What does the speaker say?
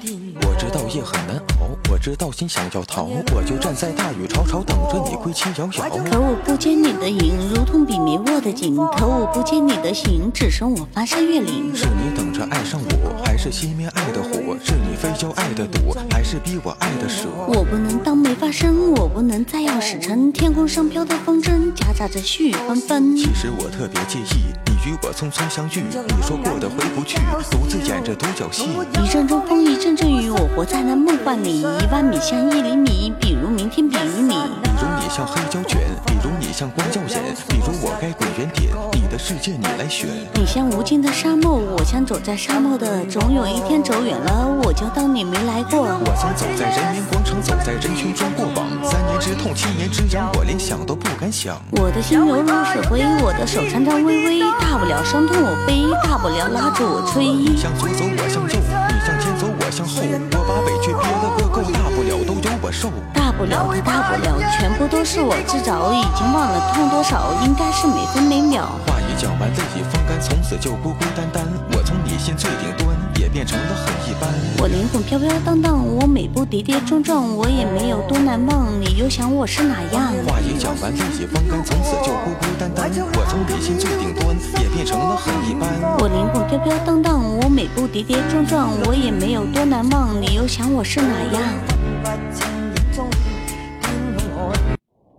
我知道夜很难熬，我知道心想要逃，我就站在大雨潮潮等着你归期遥遥。可我不见你的影，如同笔没握的紧。可我不见你的形，只剩我翻山越岭。是你等着爱上我，是熄灭爱的火？是你非要爱的赌，还是逼我爱的舍？我不能当没发生，我不能再要使尘。天空上飘的风筝，夹杂着絮雨纷纷。其实我特别介意你与我匆匆相遇，你说过的回不去，独自演着独角戏。一阵阵风，一阵阵雨，我活在那梦幻里。一万米像一厘米，比如明天，比如你。比如你像黑胶卷，比如你像光耀眼，比如我该滚远点，你的世界你来选。你像无尽的沙漠，我像走在沙漠的，总有一天走远了，我就当你没来过。我曾走在人民广场，走在人群中过往，三年之痛，七年之痒，我连想都不敢想。我的心犹如水灰，我的手颤颤巍巍，大不了伤痛我背，大不了拉着我吹。你向左走，我向右，你向前走，受。大不了的大不了，全部都是我自找，已经忘了痛多少，应该是每分每秒。话已讲完，泪已风干，从此就孤孤单单。我从你心最顶端，也变成了很一般。我灵魂飘飘荡荡，我每步跌跌撞撞，我也没有多难忘。你又想我是哪样？话已讲完，泪已风干，从此就孤孤单单。我从你心最顶端，也变成了很一般。我灵魂飘飘荡荡，我每步跌跌撞撞，我也没有多难忘。你又想我是哪样？